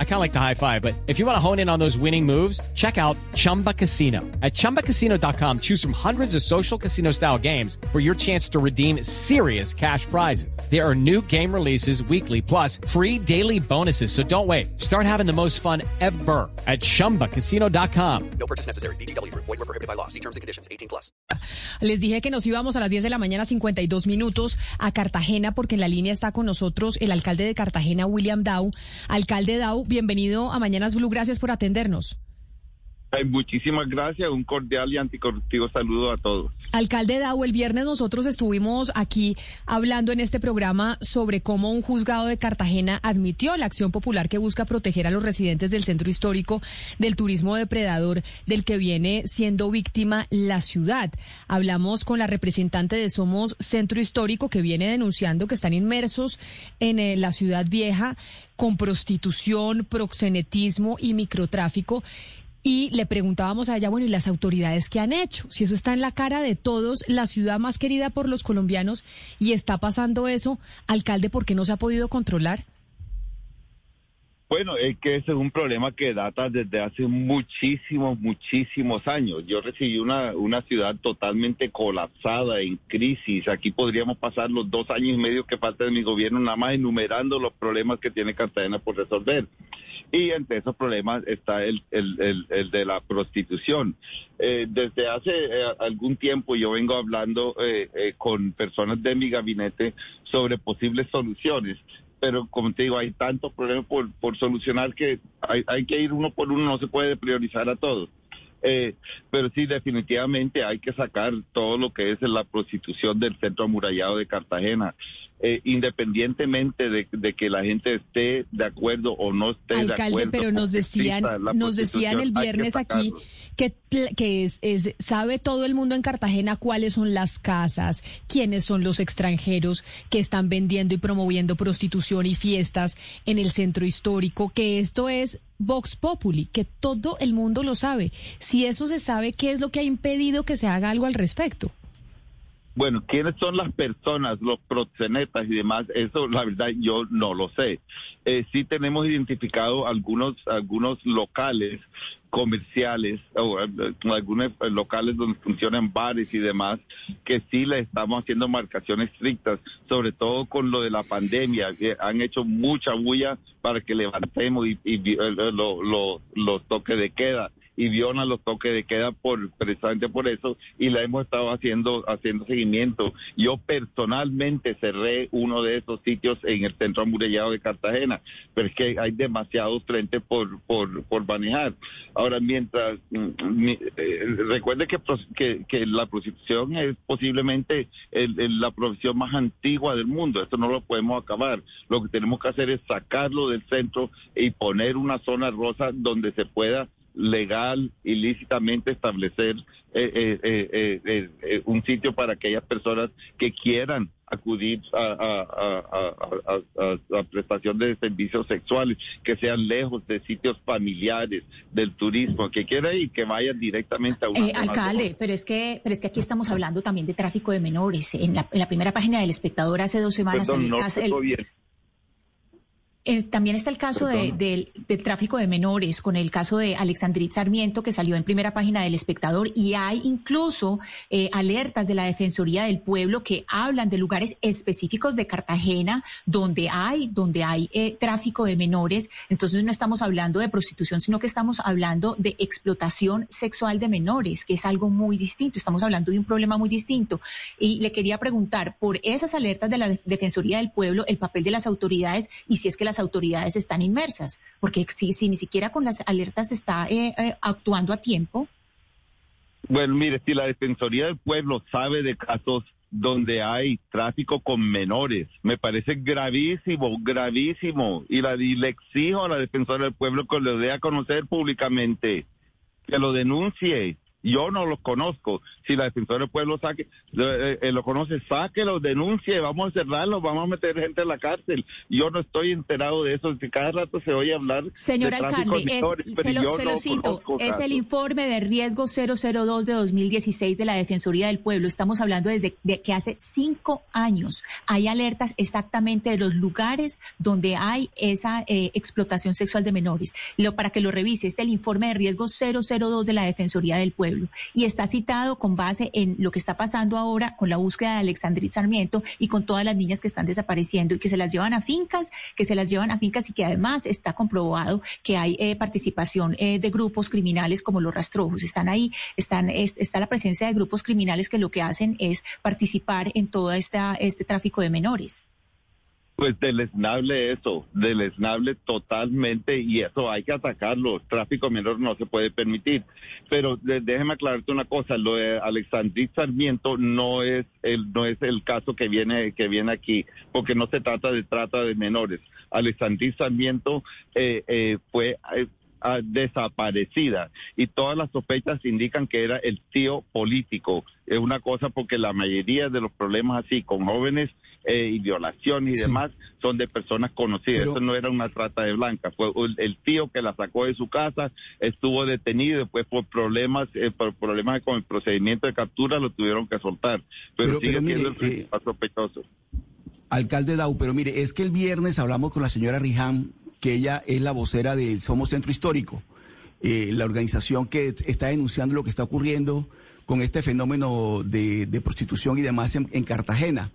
I kind of like the high five, but if you want to hone in on those winning moves, check out Chumba Casino. At ChumbaCasino.com, choose from hundreds of social casino style games for your chance to redeem serious cash prizes. There are new game releases weekly, plus free daily bonuses. So don't wait. Start having the most fun ever at ChumbaCasino.com. No purchase necessary. BGW. Void were prohibited by law. See terms and conditions. 18 plus. Les dije que nos íbamos a las 10 de la mañana, 52 minutos, a Cartagena, porque en la línea está con nosotros el alcalde de Cartagena, William Dow. Alcalde Dow, bienvenido a Mañanas Blue. Gracias por atendernos. Muchísimas gracias, un cordial y anticorruptivo saludo a todos. Alcalde Dau, el viernes nosotros estuvimos aquí hablando en este programa sobre cómo un juzgado de Cartagena admitió la acción popular que busca proteger a los residentes del centro histórico del turismo depredador del que viene siendo víctima la ciudad. Hablamos con la representante de Somos Centro Histórico que viene denunciando que están inmersos en eh, la ciudad vieja con prostitución, proxenetismo y microtráfico y le preguntábamos a ella, bueno, ¿y las autoridades qué han hecho? Si eso está en la cara de todos, la ciudad más querida por los colombianos, y está pasando eso, alcalde, ¿por qué no se ha podido controlar? Bueno, es que ese es un problema que data desde hace muchísimos, muchísimos años. Yo recibí una, una ciudad totalmente colapsada, en crisis. Aquí podríamos pasar los dos años y medio que falta de mi gobierno nada más enumerando los problemas que tiene Cartagena por resolver. Y entre esos problemas está el, el, el, de la prostitución. Eh, desde hace eh, algún tiempo yo vengo hablando eh, con personas de mi gabinete sobre posibles soluciones pero como te digo, hay tantos problemas por, por solucionar que hay, hay que ir uno por uno, no se puede priorizar a todos. Eh, pero sí, definitivamente hay que sacar todo lo que es la prostitución del centro amurallado de Cartagena, eh, independientemente de, que la gente esté de acuerdo o no esté de acuerdo. Alcalde, pero nos decían, nos decían el viernes aquí que, que es, es, sabe todo el mundo en Cartagena cuáles son las casas, quiénes son los extranjeros que están vendiendo y promoviendo prostitución y fiestas en el centro histórico, que esto es Vox Populi, que todo el mundo lo sabe. Si eso se sabe, ¿qué es lo que ha impedido que se haga algo al respecto? Bueno, ¿quiénes son las personas, los proxenetas y demás? Eso, la verdad, yo no lo sé. Eh, sí tenemos identificado algunos, algunos locales comerciales o eh, algunos locales donde funcionan bares y demás que sí le estamos haciendo marcaciones estrictas sobre todo con lo de la pandemia que han hecho mucha bulla para que levantemos y, eh, los toques de queda y viola los toques de queda por precisamente por eso y la hemos estado haciendo haciendo seguimiento. Yo personalmente cerré uno de esos sitios en el centro amurallado de Cartagena, pero es que hay demasiados frentes por por, por manejar. Ahora mientras mm, eh, recuerde que, que, que la prostitución es posiblemente la profesión más antigua del mundo. Esto no lo podemos acabar. Lo que tenemos que hacer es sacarlo del centro y poner una zona rosa donde se pueda legal, ilícitamente establecer eh, eh, eh, un sitio para aquellas personas que quieran acudir a, a, prestación de servicios sexuales, que sean lejos de sitios familiares, del turismo, que quieran y que vayan directamente a un alcalde, pero es que pero es que aquí estamos hablando también de tráfico de menores. En la, primera página del espectador hace dos semanas también está el caso de, tráfico de menores, con el caso de Alexandrit Sarmiento, que salió en primera página del espectador, y hay incluso eh, alertas de la Defensoría del Pueblo que hablan de lugares específicos de Cartagena donde hay, donde hay eh, tráfico de menores. Entonces no estamos hablando de prostitución, sino que estamos hablando de explotación sexual de menores, que es algo muy distinto. Estamos hablando de un problema muy distinto. Y le quería preguntar por esas alertas de la Defensoría del Pueblo, el papel de las autoridades y si es que las autoridades están inmersas, porque si, si ni siquiera con las alertas está eh, eh, actuando a tiempo. Bueno, mire, si la Defensoría del Pueblo sabe de casos donde hay tráfico con menores, me parece gravísimo, gravísimo, y, la, y le exijo a la Defensoría del Pueblo que lo dé a conocer públicamente, que lo denuncie, Yo no los conozco. Si la defensora del pueblo saque, eh, eh, lo conoce, sáquelo, denuncie, vamos a cerrarlo, vamos a meter gente en la cárcel. Yo no estoy enterado de eso, que cada rato se oye hablar. Señor alcalde, se, lo, se lo cito, es el informe de riesgo 002 de 2016 de la Defensoría del Pueblo. Estamos hablando desde de que hace cinco años hay alertas exactamente de los lugares donde hay esa eh, explotación sexual de menores. Lo, para que lo revise, es el informe de riesgo 002 de la Defensoría del Pueblo y está citado con base en lo que está pasando ahora con la búsqueda de Alexandrit Sarmiento y con todas las niñas que están desapareciendo y que se las llevan a fincas, que se las llevan a fincas y que además está comprobado que hay eh, participación eh, de grupos criminales como los rastrojos. Están ahí, están, está la presencia de grupos criminales que lo que hacen es participar en todo esta, este tráfico de menores. Pues deleznable eso, deleznable totalmente y eso hay que atacarlo. Tráfico menor no se puede permitir. Pero déjeme aclararte una cosa, lo de Alexandrit Sarmiento no es el no es el caso que viene que viene aquí, porque no se trata de trata de menores. Alexandrit Sarmiento eh, eh, fue eh, desaparecida y todas las sospechas indican que era el tío político. Es una cosa porque la mayoría de los problemas así con jóvenes eh, y violaciones y demás son de personas conocidas. Eso no era una trata de blanca, fue el, tío que la sacó de su casa, estuvo detenido y después por problemas eh, por problemas con el procedimiento de captura lo tuvieron que soltar. Pero, sigue siendo el eh, sospechoso. Alcalde Dau, pero mire, es que el viernes hablamos con la señora Rijam que ella es la vocera del Somos Centro Histórico, eh, la organización que está denunciando lo que está ocurriendo con este fenómeno de, prostitución y demás en, Cartagena.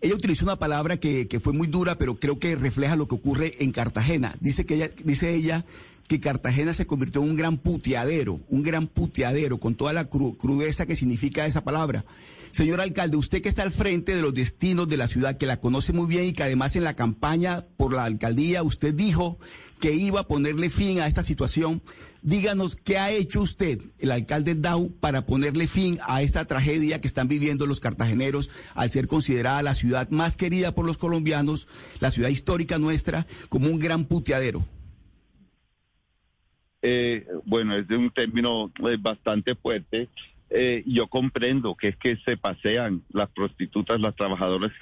Ella utilizó una palabra que, que, fue muy dura, pero creo que refleja lo que ocurre en Cartagena. Dice que ella, dice ella que Cartagena se convirtió en un gran puteadero, un gran puteadero, con toda la crudeza que significa esa palabra. Señor alcalde, usted que está al frente de los destinos de la ciudad, que la conoce muy bien y que además en la campaña por la alcaldía usted dijo que iba a ponerle fin a esta situación, díganos qué ha hecho usted, el alcalde Dau, para ponerle fin a esta tragedia que están viviendo los cartageneros al ser considerada la ciudad más querida por los colombianos, la ciudad histórica nuestra, como un gran puteadero. Eh, bueno, es de un término eh, bastante fuerte. Eh, yo comprendo que es que se pasean las prostitutas, las trabajadoras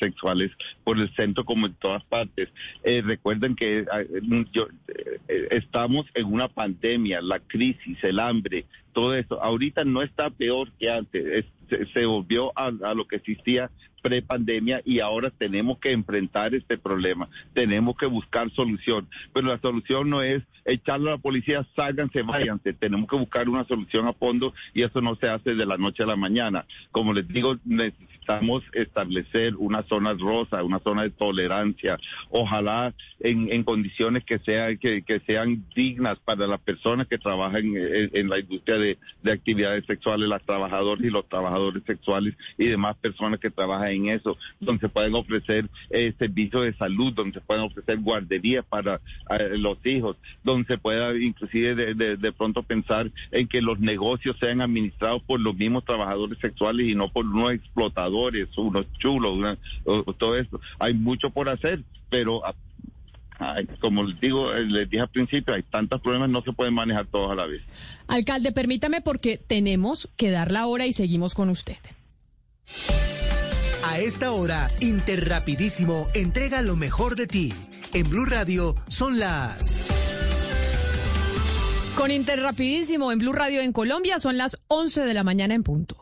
sexuales por el centro como en todas partes. Eh, recuerden que ah, yo, eh, estamos en una pandemia, la crisis, el hambre, todo eso. Ahorita no está peor que antes, se, volvió a, lo que existía prepandemia y ahora tenemos que enfrentar este problema, tenemos que buscar solución, pero la solución no es echarle a la policía, sálganse, váyanse, tenemos que buscar una solución a fondo y eso no se hace de la noche a la mañana. Como les digo, necesitamos establecer una zona rosa, una zona de tolerancia, ojalá en, condiciones que, sea, que, sean dignas para las personas que trabajan en, la industria de, de actividades sexuales, las trabajadoras y los trabajadores sexuales y demás personas que trabajan en eso, donde se pueden ofrecer eh, servicios de salud, donde se pueden ofrecer guarderías para eh, los hijos, donde se pueda inclusive de, de, pronto pensar en que los negocios sean administrados por los mismos trabajadores sexuales y no por unos explotadores, unos chulos, todo esto. Hay mucho por hacer, pero como les digo, eh, les dije al principio, hay tantos problemas, no se pueden manejar todos a la vez. Alcalde, permítame porque tenemos que dar la hora y seguimos con usted. A esta hora, Interrapidísimo entrega lo mejor de ti. En Blue Radio son las... Con Interrapidísimo en Blue Radio en Colombia son las 11 de la mañana en punto.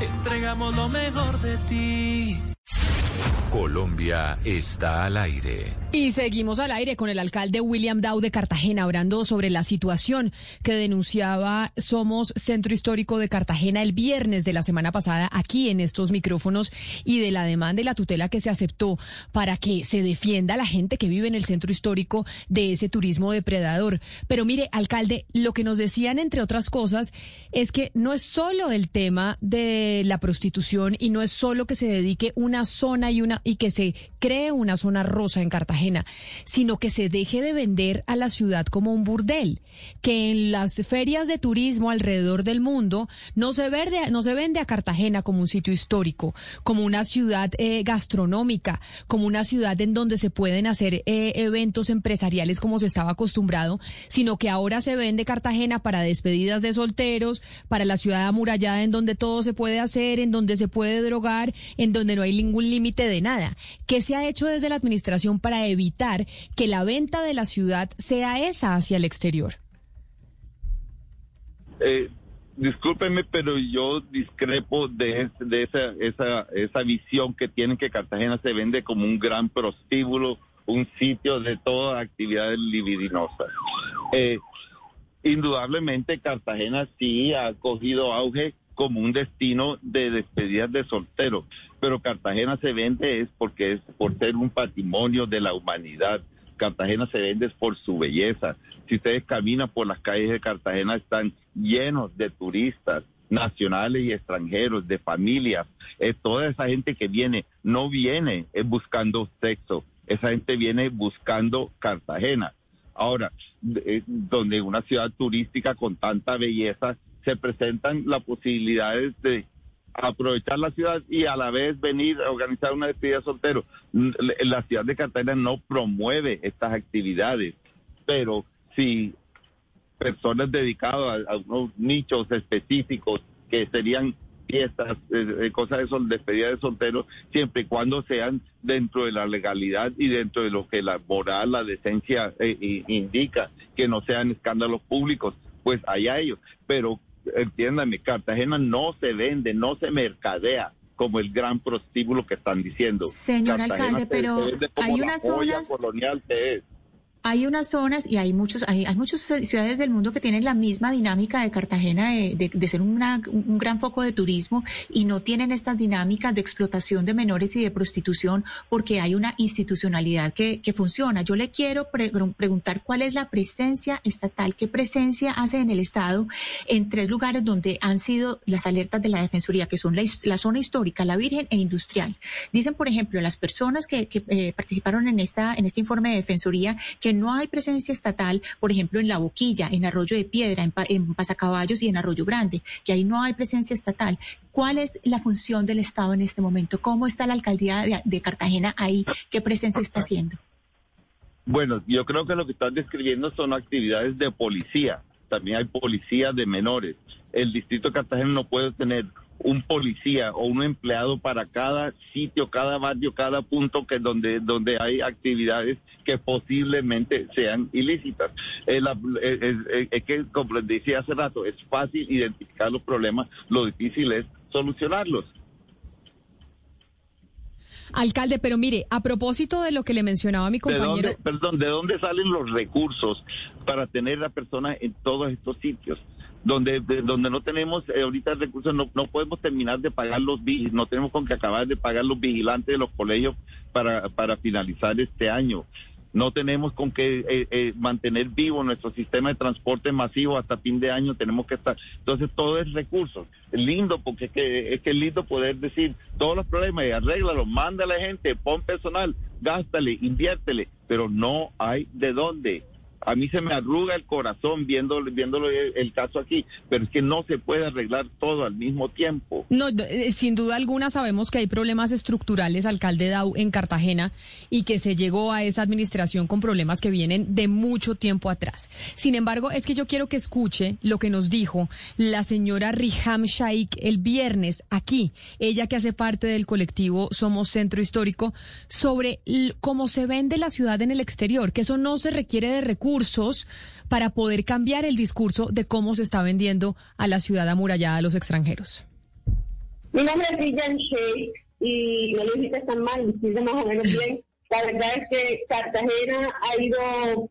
Entregamos lo mejor de ti. Colombia está al aire. Y seguimos al aire con el alcalde William Dow de Cartagena, hablando sobre la situación que denunciaba Somos Centro Histórico de Cartagena el viernes de la semana pasada aquí en estos micrófonos y de la demanda y la tutela que se aceptó para que se defienda a la gente que vive en el centro histórico de ese turismo depredador. Pero mire, alcalde, lo que nos decían, entre otras cosas, es que no es solo el tema de la prostitución y no es solo que se dedique una zona y una y que se cree una zona rosa en Cartagena, sino que se deje de vender a la ciudad como un burdel, que en las ferias de turismo alrededor del mundo no se vende, no se vende a Cartagena como un sitio histórico, como una ciudad eh, gastronómica, como una ciudad en donde se pueden hacer eh, eventos empresariales como se estaba acostumbrado, sino que ahora se vende Cartagena para despedidas de solteros, para la ciudad amurallada en donde todo se puede hacer, en donde se puede drogar, en donde no hay ningún límite de nada. ¿Qué se ha hecho desde la administración para evitar que la venta de la ciudad sea esa hacia el exterior? Eh, pero yo discrepo de, de esa, esa, esa visión que tienen que Cartagena se vende como un gran prostíbulo, un sitio de todas actividades libidinosas. Eh, indudablemente Cartagena sí ha cogido auge como un destino de despedidas de solteros, pero Cartagena se vende es porque es por ser un patrimonio de la humanidad. Cartagena se vende por su belleza. Si ustedes caminan por las calles de Cartagena están llenos de turistas nacionales y extranjeros, de familias. Toda esa gente que viene, no viene buscando sexo, esa gente viene buscando Cartagena. Ahora, eh, donde una ciudad turística con tanta belleza se presentan las posibilidades de aprovechar la ciudad y a la vez venir a organizar una despedida soltero. La ciudad de Cartagena no promueve estas actividades, pero si personas dedicadas a, unos nichos específicos que serían fiestas, eh, cosas de sol, despedida de solteros, siempre y cuando sean dentro de la legalidad y dentro de lo que la moral, la decencia eh, indica, que no sean escándalos públicos, pues allá ellos. Pero entiéndame, Cartagena no se vende, no se mercadea como el gran prostíbulo que están diciendo. Señor alcalde, pero hay unas zonas colonial que es hay unas zonas y hay muchos, hay, hay muchas ciudades del mundo que tienen la misma dinámica de Cartagena de, de, ser una, un gran foco de turismo y no tienen estas dinámicas de explotación de menores y de prostitución porque hay una institucionalidad que, que funciona. Yo le quiero preguntar cuál es la presencia estatal, qué presencia hace en el Estado en tres lugares donde han sido las alertas de la Defensoría, que son la, zona histórica, la Virgen e industrial. Dicen, por ejemplo, las personas que, que eh, participaron en esta, en este informe de Defensoría que no hay presencia estatal, por ejemplo, en La Boquilla, en Arroyo de Piedra, en, Pasacaballos y en Arroyo Grande, que ahí no hay presencia estatal. ¿Cuál es la función del Estado en este momento? ¿Cómo está la alcaldía de, Cartagena ahí? ¿Qué presencia está haciendo? Bueno, yo creo que lo que están describiendo son actividades de policía. También hay policía de menores. El distrito de Cartagena no puede tener un policía o un empleado para cada sitio, cada barrio, cada punto que donde donde hay actividades que posiblemente sean ilícitas. Es, que, como les decía hace rato, es fácil identificar los problemas, lo difícil es solucionarlos. Alcalde, pero mire, a propósito de lo que le mencionaba mi compañero. perdón, ¿de dónde salen los recursos para tener a personas en todos estos sitios? Donde donde no tenemos eh, ahorita recursos, no, no podemos terminar de pagar los no tenemos con que acabar de pagar los vigilantes de los colegios para, para finalizar este año. No tenemos con que eh, eh, mantener vivo nuestro sistema de transporte masivo hasta fin de año, tenemos que estar. Entonces, todo es recursos. Lindo, porque es que es, que es lindo poder decir todos los problemas y arréglalo, manda a la gente, pon personal, gástale, inviértele, pero no hay de dónde a mí se me arruga el corazón viendo, viéndolo el, caso aquí, pero es que no se puede arreglar todo al mismo tiempo. No, eh, sin duda alguna sabemos que hay problemas estructurales, alcalde Dau, en Cartagena y que se llegó a esa administración con problemas que vienen de mucho tiempo atrás. Sin embargo, es que yo quiero que escuche lo que nos dijo la señora Riham Shaikh el viernes aquí, ella que hace parte del colectivo Somos Centro Histórico, sobre cómo se vende la ciudad en el exterior, que eso no se requiere de recursos para poder cambiar el discurso de cómo se está vendiendo a la ciudad amurallada a los extranjeros? Mi nombre es Villan Sheikh y no lo dijiste tan mal, dijiste más o menos bien. La verdad es que Cartagena ha ido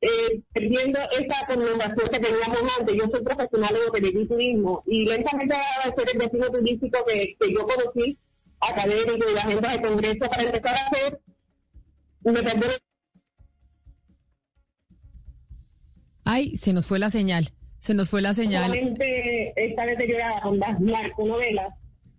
eh, perdiendo esa connotación que teníamos antes. Yo soy profesional en hotelería y turismo y lentamente va a ser el destino turístico que, que yo conocí, académico y agentes de congreso, para empezar a hacer, me perdí Ay, se nos fue la señal. Se nos fue la señal. Está deteriorada con las narconovelas.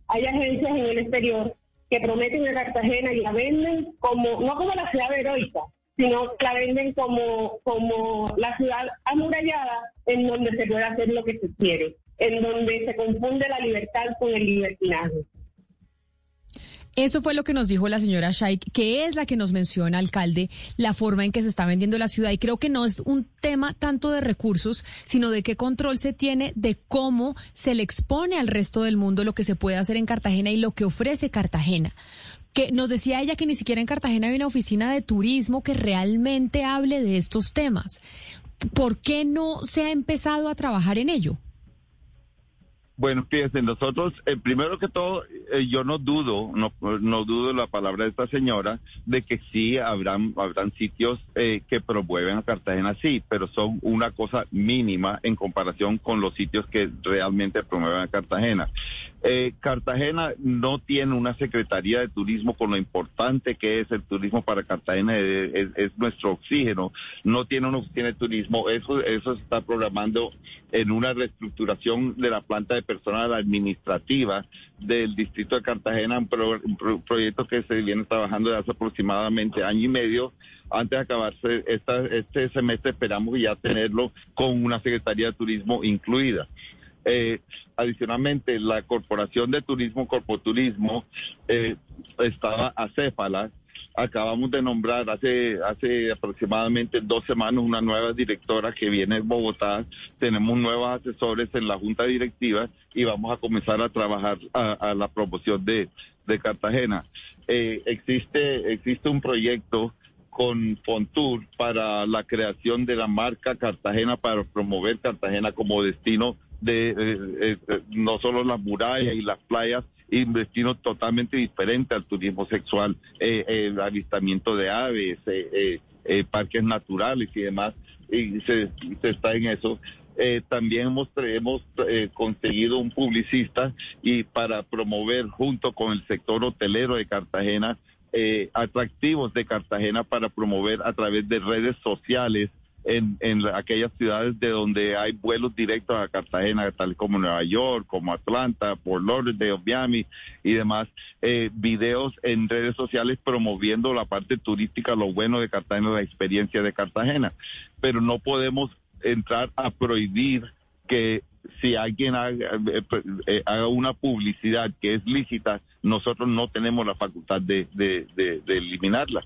Hay agencias en el exterior que prometen a Cartagena y la venden como, no como la ciudad heroica, sino la venden como, como la ciudad amurallada en donde se puede hacer lo que se quiere, en donde se confunde la libertad con el libertinaje. Eso fue lo que nos dijo la señora Shaik, que es la que nos menciona, alcalde, la forma en que se está vendiendo la ciudad. Y creo que no es un tema tanto de recursos, sino de qué control se tiene de cómo se le expone al resto del mundo lo que se puede hacer en Cartagena y lo que ofrece Cartagena. Que nos decía ella que ni siquiera en Cartagena hay una oficina de turismo que realmente hable de estos temas. ¿Por qué no se ha empezado a trabajar en ello? Bueno, fíjense, nosotros, eh, primero que todo, eh, yo no dudo, no, no dudo la palabra de esta señora, de que sí habrán, habrán sitios eh, que promueven a Cartagena, sí, pero son una cosa mínima en comparación con los sitios que realmente promueven a Cartagena. Cartagena no tiene una secretaría de turismo con lo importante que es el turismo para Cartagena, es, es nuestro oxígeno, no tiene una oficina de turismo, eso, eso se está programando en una reestructuración de la planta de personal administrativa del distrito de Cartagena, un, proyecto que se viene trabajando desde hace aproximadamente año y medio. Antes de acabarse esta, este semestre esperamos ya tenerlo con una Secretaría de Turismo incluida. Eh, adicionalmente, la Corporación de Turismo, Corpoturismo, eh, estaba acéfala acabamos de nombrar hace, hace aproximadamente dos semanas una nueva directora que viene de Bogotá. Tenemos nuevos asesores en la junta directiva y vamos a comenzar a trabajar a, la promoción de, de Cartagena. Eh, existe, existe un proyecto con Fontur para la creación de la marca Cartagena para promover Cartagena como destino de eh, eh, no solo las murallas y las playas, y destino totalmente diferente al turismo sexual, eh, el avistamiento de aves, eh, eh, parques naturales y demás, y se, está en eso. también hemos, hemos conseguido un publicista y para promover junto con el sector hotelero de Cartagena atractivos de Cartagena para promover a través de redes sociales en, en aquellas ciudades de donde hay vuelos directos a Cartagena, tal como Nueva York, como Atlanta, Port Lauderdale, Miami y demás, eh, videos en redes sociales promoviendo la parte turística, lo bueno de Cartagena, la experiencia de Cartagena. Pero no podemos entrar a prohibir que si alguien haga, eh, eh, haga, una publicidad que es lícita, nosotros no tenemos la facultad de eliminarla.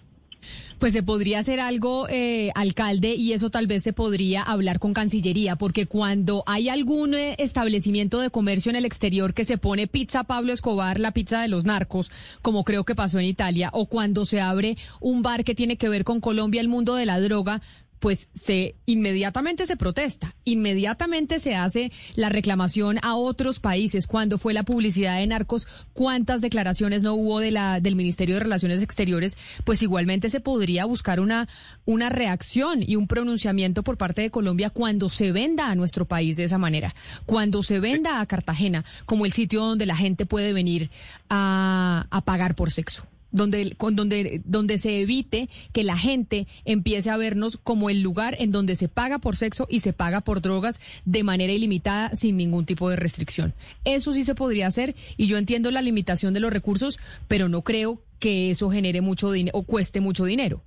Pues se podría hacer algo, eh, alcalde, y eso tal vez se podría hablar con Cancillería, porque cuando hay algún eh, establecimiento de comercio en el exterior que se pone pizza Pablo Escobar, la pizza de los narcos, como creo que pasó en Italia, o cuando se abre un bar que tiene que ver con Colombia, el mundo de la droga, pues se inmediatamente se protesta, inmediatamente se hace la reclamación a otros países. Cuando fue la publicidad de narcos, cuántas declaraciones no hubo de la del Ministerio de Relaciones Exteriores, pues igualmente se podría buscar una una reacción y un pronunciamiento por parte de Colombia cuando se venda a nuestro país de esa manera, cuando se venda a Cartagena como el sitio donde la gente puede venir a, a pagar por sexo donde, con, donde, donde se evite que la gente empiece a vernos como el lugar en donde se paga por sexo y se paga por drogas de manera ilimitada sin ningún tipo de restricción. Eso sí se podría hacer y yo entiendo la limitación de los recursos, pero no creo que eso genere mucho dinero o cueste mucho dinero.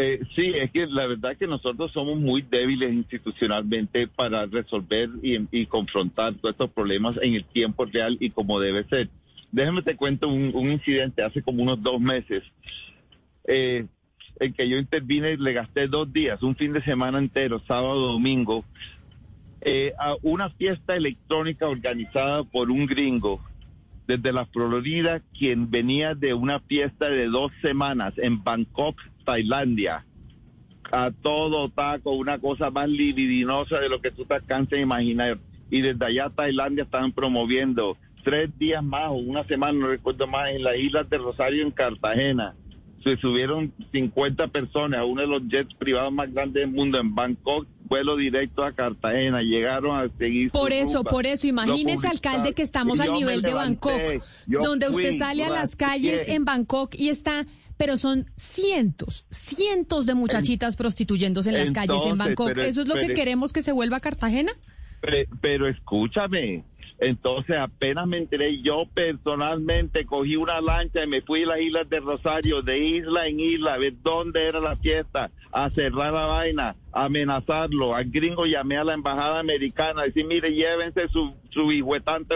Eh, sí, es que la verdad que nosotros somos muy débiles institucionalmente para resolver y, y confrontar todos estos problemas en el tiempo real y como debe ser. Déjame te cuento un, incidente hace como unos dos meses eh, en que yo intervine y le gasté dos días, un fin de semana entero, sábado, domingo, eh, a una fiesta electrónica organizada por un gringo desde la Florida, quien venía de una fiesta de dos semanas en Bangkok, Tailandia. A todo taco, una cosa más libidinosa de lo que tú te alcanzas a imaginar. Y desde allá Tailandia estaban promoviendo tres días más o una semana, no recuerdo más, en las islas de Rosario, en Cartagena. Se subieron 50 personas a uno de los jets privados más grandes del mundo en Bangkok, vuelo directo a Cartagena. Llegaron a seguir. Por eso, por eso, imagínese, alcalde, que estamos al nivel de Bangkok, donde usted sale a las calles en Bangkok y está, pero son cientos, cientos de muchachitas prostituyéndose en las calles en Bangkok. pero- ¿Eso es lo que queremos que se vuelva Cartagena? Pe- Pero, escúchame, entonces apenas me enteré, yo personalmente cogí una lancha y me fui a las islas de Rosario, de isla en isla, a ver dónde era la fiesta, a cerrar la vaina, a amenazarlo. Al gringo llamé a la embajada americana, a decir, mire, llévense su, su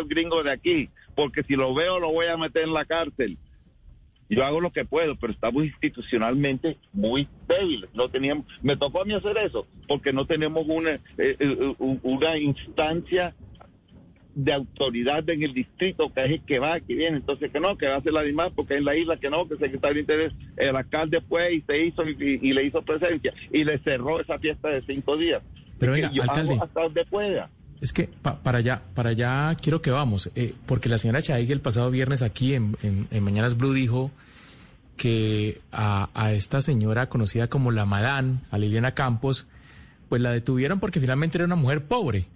gringos de aquí, porque si lo veo lo voy a meter en la cárcel. Yo hago lo que puedo, pero estamos institucionalmente muy débiles. No teníamos, me tocó a mí hacer eso, porque no tenemos una, eh, eh, una instancia de autoridad en el distrito que es el que va, que viene. Entonces, que no, que va a hacer la animal, porque en la isla que no, que el secretario de Interés, el alcalde fue y se hizo y, y le hizo presencia y le cerró esa fiesta de cinco días. Pero Es venga, yo alcalde. hago hasta donde pueda. Es que pa- para allá, para allá quiero que vamos, eh, porque la señora Chaig el pasado viernes aquí en, en- en Mañanas Blue dijo que a, esta señora conocida como la Madán, a Liliana Campos, pues la detuvieron porque finalmente era una mujer pobre,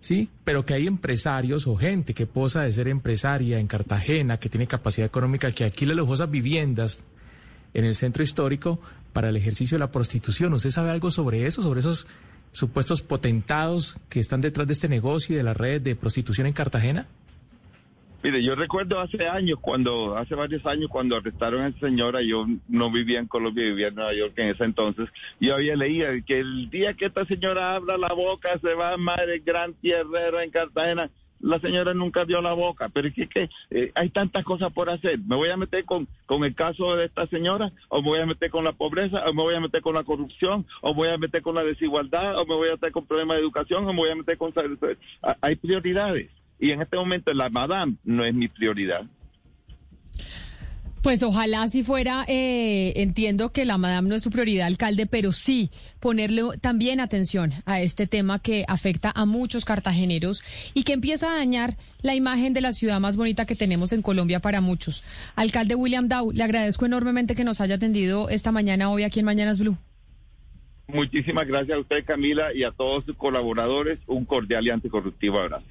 ¿sí? Pero que hay empresarios o gente que posa de ser empresaria en Cartagena, que tiene capacidad económica, que alquila lujosas viviendas en el centro histórico para el ejercicio de la prostitución. ¿Usted sabe algo sobre eso, sobre esos supuestos potentados que están detrás de este negocio y de las redes de prostitución en Cartagena? Mire, yo recuerdo hace años, cuando, hace varios años, cuando arrestaron a esa señora, yo no vivía en Colombia, vivía en Nueva York en ese entonces, yo había leído que el día que esta señora abra la boca se va a el gran tierrero en Cartagena. La señora nunca dio la boca, pero es que, eh, hay tantas cosas por hacer. ¿Me voy a meter con, con el caso de esta señora? ¿O me voy a meter con la pobreza? ¿O me voy a meter con la corrupción? ¿O me voy a meter con la desigualdad? ¿O me voy a meter con problemas de educación? ¿O me voy a meter con... Hay prioridades. Y en este momento la madame no es mi prioridad. Pues ojalá si fuera, eh, entiendo que la madame no es su prioridad, alcalde, pero sí ponerle también atención a este tema que afecta a muchos cartageneros y que empieza a dañar la imagen de la ciudad más bonita que tenemos en Colombia para muchos. Alcalde William Dow, le agradezco enormemente que nos haya atendido esta mañana hoy aquí en Mañanas Blue. Muchísimas gracias a usted, Camila, y a todos sus colaboradores. Un cordial y anticorruptivo abrazo.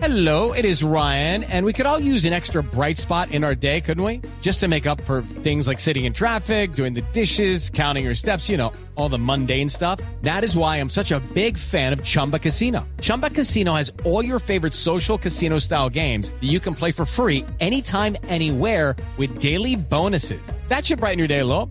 Hello, it is Ryan, and we could all use an extra bright spot in our day, couldn't we? Just to make up for things like sitting in traffic, doing the dishes, counting your steps, you know, all the mundane stuff. That is why I'm such a big fan of Chumba Casino. Chumba Casino has all your favorite social casino style games that you can play for free anytime, anywhere with daily bonuses. That should brighten your day a little.